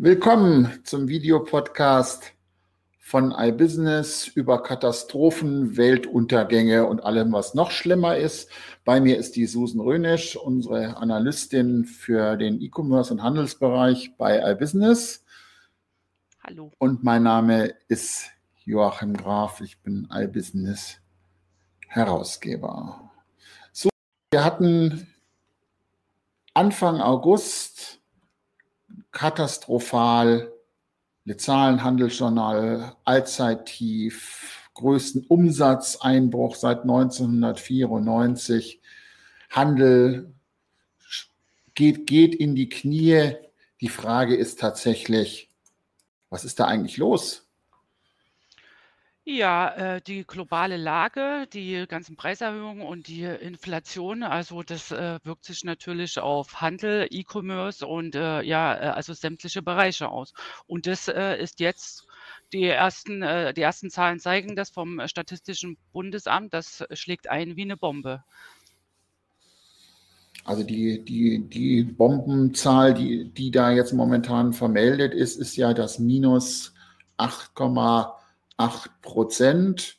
Willkommen zum Videopodcast von iBusiness über Katastrophen, Weltuntergänge und allem, was noch schlimmer ist. Bei mir ist die Susan Rönisch, unsere Analystin für den E-Commerce und Handelsbereich bei iBusiness. Hallo. Und mein Name ist Joachim Graf. Ich bin iBusiness Herausgeber. So, wir hatten Anfang August katastrophal. Zahlen, Handelsjournal, Allzeittief, größten Umsatzeinbruch seit 1994. Handel geht, geht in die Knie. Die Frage ist tatsächlich, was ist da eigentlich los? Ja, äh, die globale Lage, die ganzen Preiserhöhungen und die Inflation, also das äh, wirkt sich natürlich auf Handel, E-Commerce und äh, ja, also sämtliche Bereiche aus. Und das ist jetzt die ersten, die ersten Zahlen zeigen das vom Statistischen Bundesamt, das schlägt ein wie eine Bombe. Also die, die, die Bombenzahl, die, die da jetzt momentan vermeldet ist, ist ja das minus 8, 8 Prozent,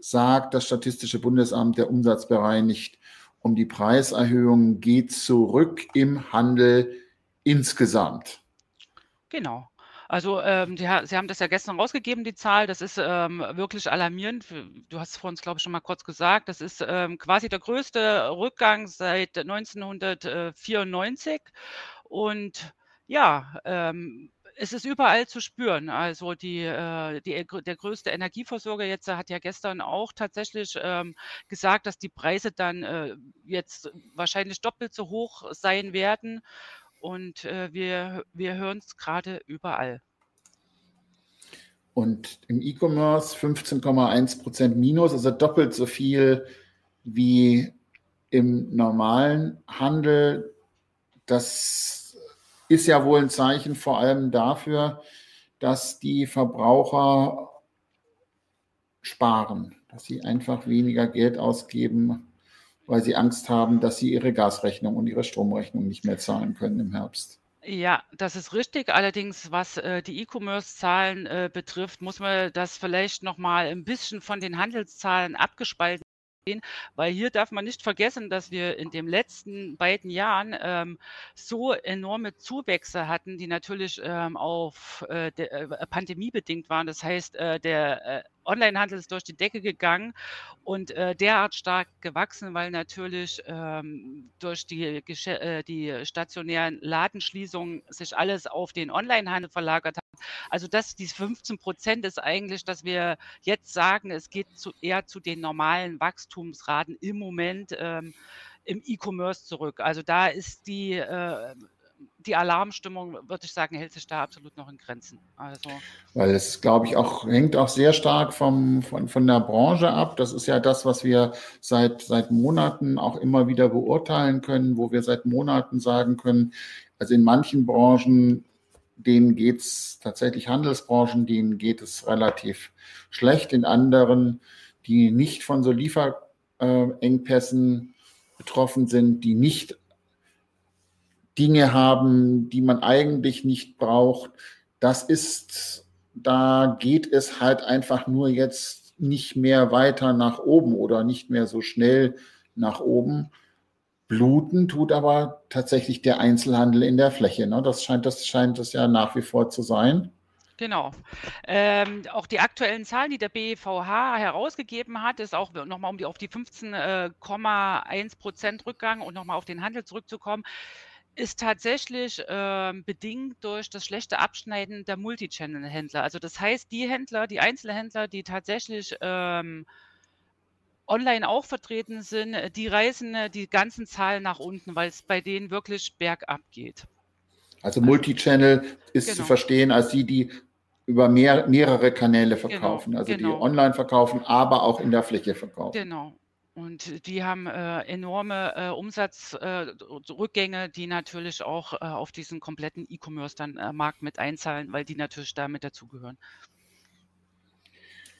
sagt das Statistische Bundesamt, der Umsatz bereinigt um die Preiserhöhung geht zurück im Handel insgesamt. Genau. Also ähm, die, Sie haben das ja gestern rausgegeben, die Zahl. Das ist ähm, wirklich alarmierend. Du hast es vor uns, glaube ich, schon mal kurz gesagt. Das ist ähm, quasi der größte Rückgang seit 1994. Und ja, ähm, es ist überall zu spüren. Also die, äh, die, der größte Energieversorger jetzt hat ja gestern auch tatsächlich ähm, gesagt, dass die Preise dann äh, jetzt wahrscheinlich doppelt so hoch sein werden. Und äh, wir, wir hören es gerade überall. Und im E-Commerce 15,1 Prozent Minus, also doppelt so viel wie im normalen Handel. Das ist ja wohl ein Zeichen vor allem dafür, dass die Verbraucher sparen, dass sie einfach weniger Geld ausgeben, weil sie Angst haben, dass sie ihre Gasrechnung und ihre Stromrechnung nicht mehr zahlen können im Herbst. Ja, das ist richtig. Allerdings, was äh, die E-Commerce-Zahlen äh, betrifft, muss man das vielleicht noch mal ein bisschen von den Handelszahlen abgespalten weil hier darf man nicht vergessen, dass wir in den letzten beiden Jahren ähm, so enorme Zuwächse hatten, die natürlich ähm, auf äh, der, äh, Pandemie bedingt waren. Das heißt, äh, der äh, Onlinehandel ist durch die Decke gegangen und äh, derart stark gewachsen, weil natürlich ähm, durch die, äh, die stationären Ladenschließungen sich alles auf den Onlinehandel verlagert hat. Also das, die 15 Prozent ist eigentlich, dass wir jetzt sagen, es geht zu, eher zu den normalen Wachstumsraten im Moment ähm, im E-Commerce zurück. Also da ist die äh, die Alarmstimmung, würde ich sagen, hält sich da absolut noch in Grenzen. Also. Weil es, glaube ich, auch hängt auch sehr stark vom, von, von der Branche ab. Das ist ja das, was wir seit, seit Monaten auch immer wieder beurteilen können, wo wir seit Monaten sagen können, also in manchen Branchen, denen geht es tatsächlich Handelsbranchen, denen geht es relativ schlecht. In anderen, die nicht von so Lieferengpässen betroffen sind, die nicht Dinge haben, die man eigentlich nicht braucht. Das ist, da geht es halt einfach nur jetzt nicht mehr weiter nach oben oder nicht mehr so schnell nach oben. Bluten tut aber tatsächlich der Einzelhandel in der Fläche. Ne? Das scheint das scheint es ja nach wie vor zu sein. Genau. Ähm, auch die aktuellen Zahlen, die der BVH herausgegeben hat, ist auch nochmal um die, auf die 15,1 äh, Prozent Rückgang und nochmal auf den Handel zurückzukommen, ist tatsächlich ähm, bedingt durch das schlechte Abschneiden der Multichannel-Händler. Also das heißt, die Händler, die Einzelhändler, die tatsächlich ähm, online auch vertreten sind, äh, die reißen äh, die ganzen Zahlen nach unten, weil es bei denen wirklich bergab geht. Also Multichannel ist genau. zu verstehen als die, die über mehr, mehrere Kanäle genau, verkaufen, genau, also genau. die online verkaufen, aber auch in der Fläche verkaufen. Genau. Und die haben äh, enorme äh, Umsatzrückgänge, äh, die natürlich auch äh, auf diesen kompletten E-Commerce dann äh, Markt mit einzahlen, weil die natürlich damit dazugehören.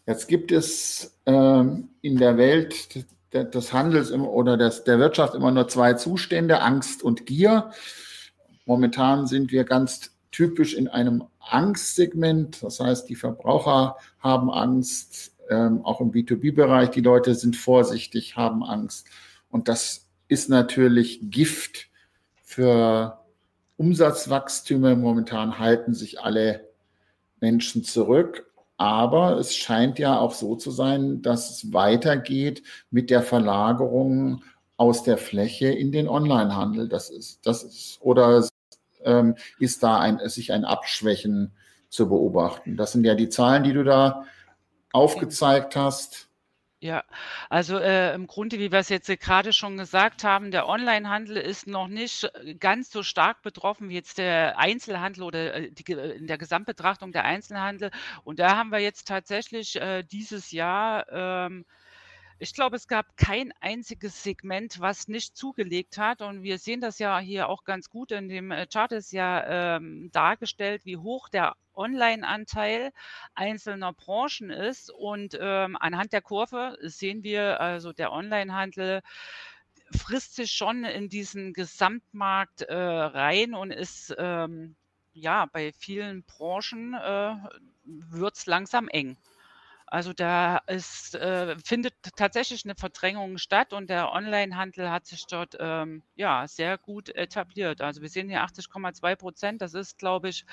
Jetzt gibt es ähm, in der Welt des Handels oder des, der Wirtschaft immer nur zwei Zustände, Angst und Gier. Momentan sind wir ganz typisch in einem Angstsegment. Das heißt, die Verbraucher haben Angst, ähm, auch im B2B-Bereich. Die Leute sind vorsichtig, haben Angst. Und das ist natürlich Gift für Umsatzwachstüme. Momentan halten sich alle Menschen zurück. Aber es scheint ja auch so zu sein, dass es weitergeht mit der Verlagerung aus der Fläche in den Onlinehandel. Das ist, das ist, oder ähm, ist da ein, sich ein Abschwächen zu beobachten? Das sind ja die Zahlen, die du da aufgezeigt hast. Ja, also äh, im Grunde, wie wir es jetzt gerade schon gesagt haben, der Onlinehandel ist noch nicht äh, ganz so stark betroffen wie jetzt der Einzelhandel oder äh, die, in der Gesamtbetrachtung der Einzelhandel. Und da haben wir jetzt tatsächlich äh, dieses Jahr ähm, ich glaube, es gab kein einziges Segment, was nicht zugelegt hat. Und wir sehen das ja hier auch ganz gut in dem äh, Chart ist ja ähm, dargestellt, wie hoch der Online-Anteil einzelner Branchen ist. Und ähm, anhand der Kurve sehen wir, also der Online-Handel frisst sich schon in diesen Gesamtmarkt äh, rein und ist ähm, ja bei vielen Branchen äh, wird es langsam eng. Also da ist, äh, findet tatsächlich eine Verdrängung statt und der Onlinehandel hat sich dort ähm, ja sehr gut etabliert. Also wir sehen hier 80,2 Prozent. Das ist, glaube ich,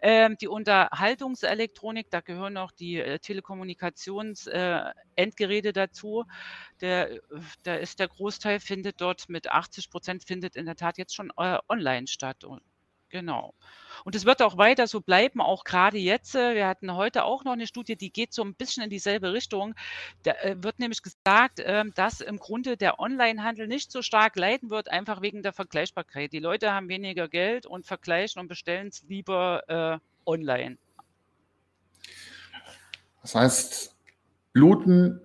ähm, die Unterhaltungselektronik. Da gehören auch die äh, Telekommunikations-Endgeräte äh, dazu. Der, da ist der Großteil findet dort mit 80 Prozent findet in der Tat jetzt schon äh, online statt. Und, genau. Und es wird auch weiter so bleiben, auch gerade jetzt. Äh, wir hatten heute auch noch eine Studie, die geht so ein bisschen in dieselbe Richtung. Da äh, wird nämlich gesagt, ähm, dass im Grunde der Onlinehandel nicht so stark leiden wird, einfach wegen der Vergleichbarkeit. Die Leute haben weniger Geld und vergleichen und bestellen es lieber äh, online. Das heißt, Bluten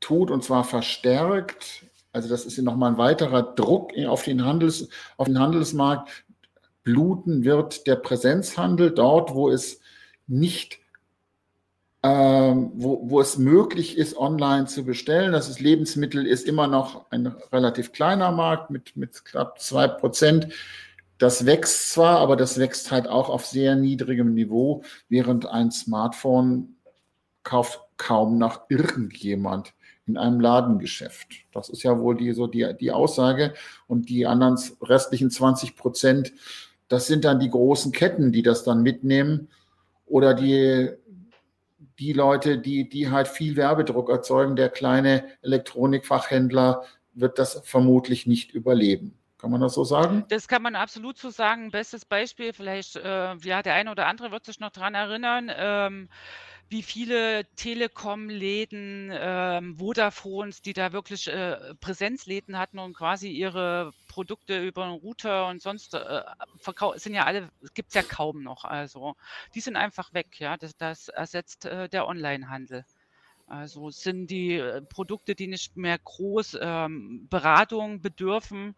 tut und zwar verstärkt. Also das ist nochmal ein weiterer Druck auf den, Handels, auf den Handelsmarkt bluten wird der Präsenzhandel dort, wo es nicht, ähm, wo, wo es möglich ist, online zu bestellen. Das ist Lebensmittel, ist immer noch ein relativ kleiner Markt mit, mit knapp zwei Prozent. Das wächst zwar, aber das wächst halt auch auf sehr niedrigem Niveau, während ein Smartphone kauft kaum noch irgendjemand in einem Ladengeschäft. Das ist ja wohl die, so die, die Aussage. Und die anderen restlichen 20 Prozent das sind dann die großen Ketten, die das dann mitnehmen oder die, die Leute, die, die halt viel Werbedruck erzeugen. Der kleine Elektronikfachhändler wird das vermutlich nicht überleben. Kann man das so sagen? Das kann man absolut so sagen. Bestes Beispiel, vielleicht, äh, ja, der eine oder andere wird sich noch daran erinnern. Ähm, wie viele Telekom-Läden, ähm, Vodafones, die da wirklich äh, Präsenzläden hatten und quasi ihre Produkte über einen Router und sonst äh, verkaufen, sind ja alle, gibt es ja kaum noch. Also die sind einfach weg, ja. Das, das ersetzt äh, der Onlinehandel. Also sind die äh, Produkte, die nicht mehr groß ähm, Beratung bedürfen.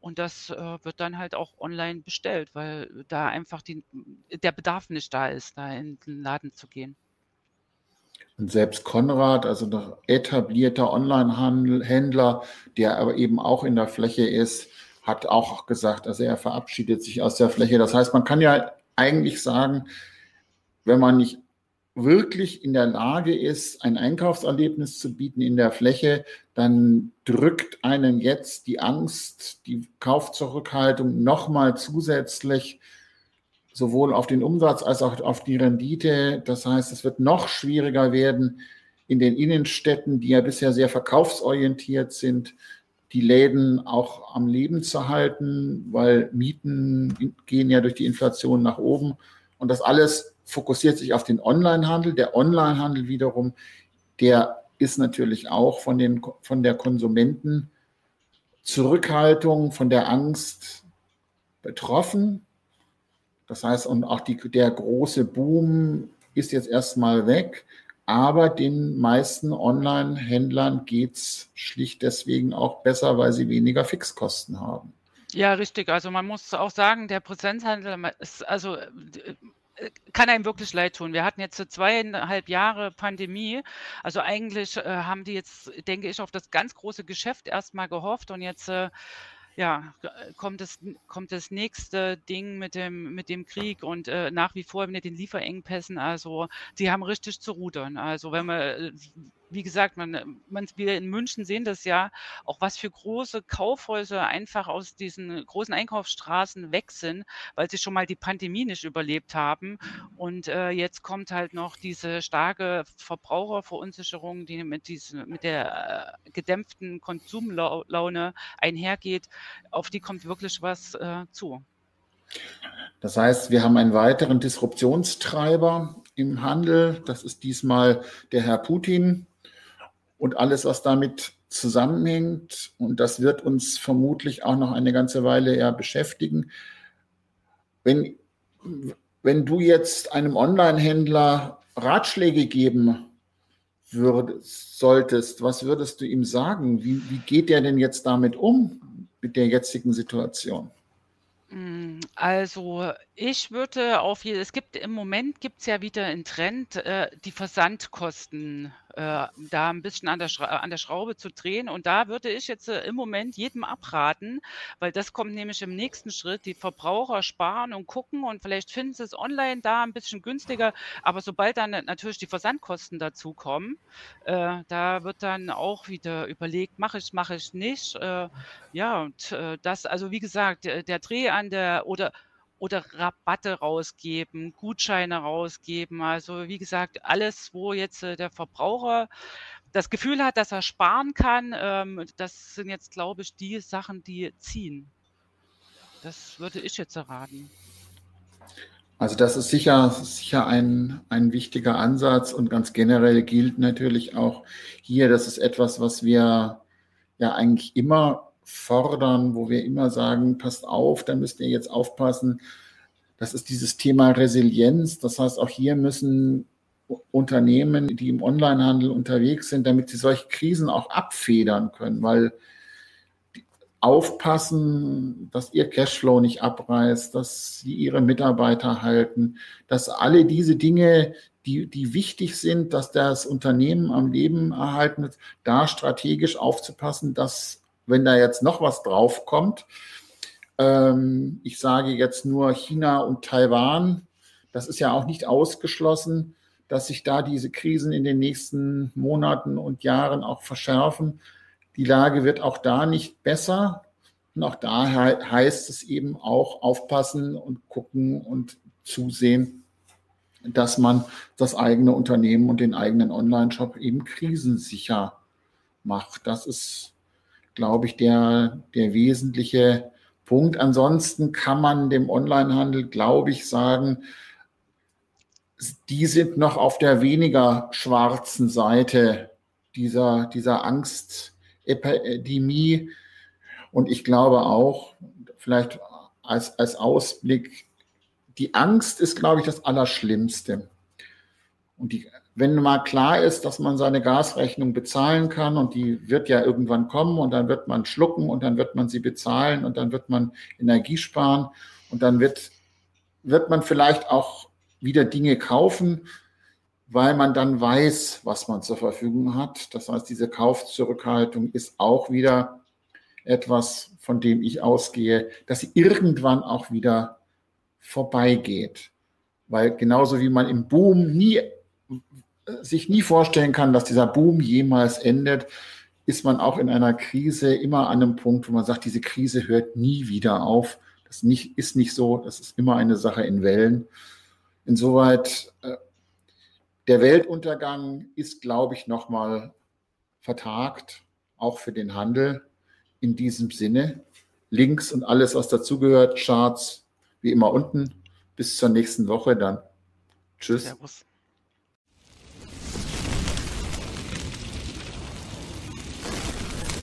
Und das äh, wird dann halt auch online bestellt, weil da einfach die, der Bedarf nicht da ist, da in den Laden zu gehen. Und selbst Konrad, also ein etablierter Online-Händler, der aber eben auch in der Fläche ist, hat auch gesagt, also er verabschiedet sich aus der Fläche. Das heißt, man kann ja eigentlich sagen, wenn man nicht wirklich in der Lage ist, ein Einkaufserlebnis zu bieten in der Fläche, dann drückt einen jetzt die Angst, die Kaufzurückhaltung nochmal zusätzlich sowohl auf den Umsatz als auch auf die Rendite. Das heißt, es wird noch schwieriger werden in den Innenstädten, die ja bisher sehr verkaufsorientiert sind, die Läden auch am Leben zu halten, weil Mieten gehen ja durch die Inflation nach oben. Und das alles fokussiert sich auf den Onlinehandel. Der Onlinehandel wiederum, der ist natürlich auch von, den, von der Konsumentenzurückhaltung, von der Angst betroffen. Das heißt, und auch die, der große Boom ist jetzt erstmal weg. Aber den meisten Online-Händlern geht es schlicht deswegen auch besser, weil sie weniger Fixkosten haben. Ja, richtig. Also man muss auch sagen, der Präsenzhandel ist, also äh, kann einem wirklich leid tun. Wir hatten jetzt zweieinhalb Jahre Pandemie. Also eigentlich äh, haben die jetzt, denke ich, auf das ganz große Geschäft erstmal gehofft und jetzt äh, ja, kommt das, kommt das nächste Ding mit dem, mit dem Krieg und äh, nach wie vor mit den Lieferengpässen. Also, die haben richtig zu rudern. Also, wenn man, äh, wie gesagt, man, man, wir in München sehen das ja, auch was für große Kaufhäuser einfach aus diesen großen Einkaufsstraßen weg sind, weil sie schon mal die Pandemie nicht überlebt haben. Und äh, jetzt kommt halt noch diese starke Verbraucherverunsicherung, die mit, diesen, mit der äh, gedämpften Konsumlaune einhergeht. Auf die kommt wirklich was äh, zu. Das heißt, wir haben einen weiteren Disruptionstreiber im Handel. Das ist diesmal der Herr Putin und alles, was damit zusammenhängt. Und das wird uns vermutlich auch noch eine ganze Weile eher beschäftigen. Wenn, wenn du jetzt einem Online-Händler Ratschläge geben würdest, solltest, was würdest du ihm sagen? Wie, wie geht der denn jetzt damit um, mit der jetzigen Situation? Hm, also, ich würde auf je es gibt im Moment gibt es ja wieder einen Trend, äh, die Versandkosten, da ein bisschen an der Schra an der Schraube zu drehen. Und da würde ich jetzt, äh, im Moment jedem abraten, weil das kommt nämlich im nächsten Schritt. Die Verbraucher sparen und gucken und vielleicht finden sie es online da ein bisschen günstiger. Aber sobald dann natürlich die Versandkosten dazukommen, äh, da wird dann auch wieder überlegt: „Mache ich, mache ich nicht?“ Äh, ja, und, äh, das also, wie gesagt, der der Dreh an der oder oder Rabatte rausgeben, Gutscheine rausgeben. Also wie gesagt, alles, wo jetzt äh, der Verbraucher das Gefühl hat, dass er sparen kann, ähm, das sind jetzt, glaube ich, die Sachen, die ziehen. Das würde ich jetzt erraten. Also das ist sicher, sicher ein, ein wichtiger Ansatz und ganz generell gilt natürlich auch hier, das ist etwas, was wir ja eigentlich immer fordern, wo wir immer sagen, passt auf, da müsst ihr jetzt aufpassen. Das ist dieses Thema Resilienz. Das heißt, auch hier müssen Unternehmen, die im Onlinehandel unterwegs sind, damit sie solche Krisen auch abfedern können, weil aufpassen, dass ihr Cashflow nicht abreißt, dass sie ihre Mitarbeiter halten, dass alle diese Dinge, die, die wichtig sind, dass das Unternehmen am Leben erhalten wird, da strategisch aufzupassen, dass wenn da jetzt noch was draufkommt, ähm, ich sage jetzt nur China und Taiwan, das ist ja auch nicht ausgeschlossen, dass sich da diese Krisen in den nächsten Monaten und Jahren auch verschärfen. Die Lage wird auch da nicht besser. Und auch da heißt es eben auch aufpassen und gucken und zusehen, dass man das eigene Unternehmen und den eigenen Online-Shop eben krisensicher macht. Das ist glaube ich, der, der wesentliche Punkt. Ansonsten kann man dem Onlinehandel, glaube ich, sagen, die sind noch auf der weniger schwarzen Seite dieser, dieser Angstepidemie. Und ich glaube auch, vielleicht als, als Ausblick, die Angst ist, glaube ich, das Allerschlimmste. Und die wenn mal klar ist, dass man seine Gasrechnung bezahlen kann und die wird ja irgendwann kommen und dann wird man schlucken und dann wird man sie bezahlen und dann wird man Energie sparen und dann wird, wird man vielleicht auch wieder Dinge kaufen, weil man dann weiß, was man zur Verfügung hat. Das heißt, diese Kaufzurückhaltung ist auch wieder etwas, von dem ich ausgehe, dass sie irgendwann auch wieder vorbeigeht. Weil genauso wie man im Boom nie sich nie vorstellen kann, dass dieser Boom jemals endet, ist man auch in einer Krise immer an einem Punkt, wo man sagt, diese Krise hört nie wieder auf. Das nicht, ist nicht so, das ist immer eine Sache in Wellen. Insoweit, äh, der Weltuntergang ist, glaube ich, nochmal vertagt, auch für den Handel in diesem Sinne. Links und alles, was dazugehört, Charts wie immer unten. Bis zur nächsten Woche dann. Tschüss. Servus.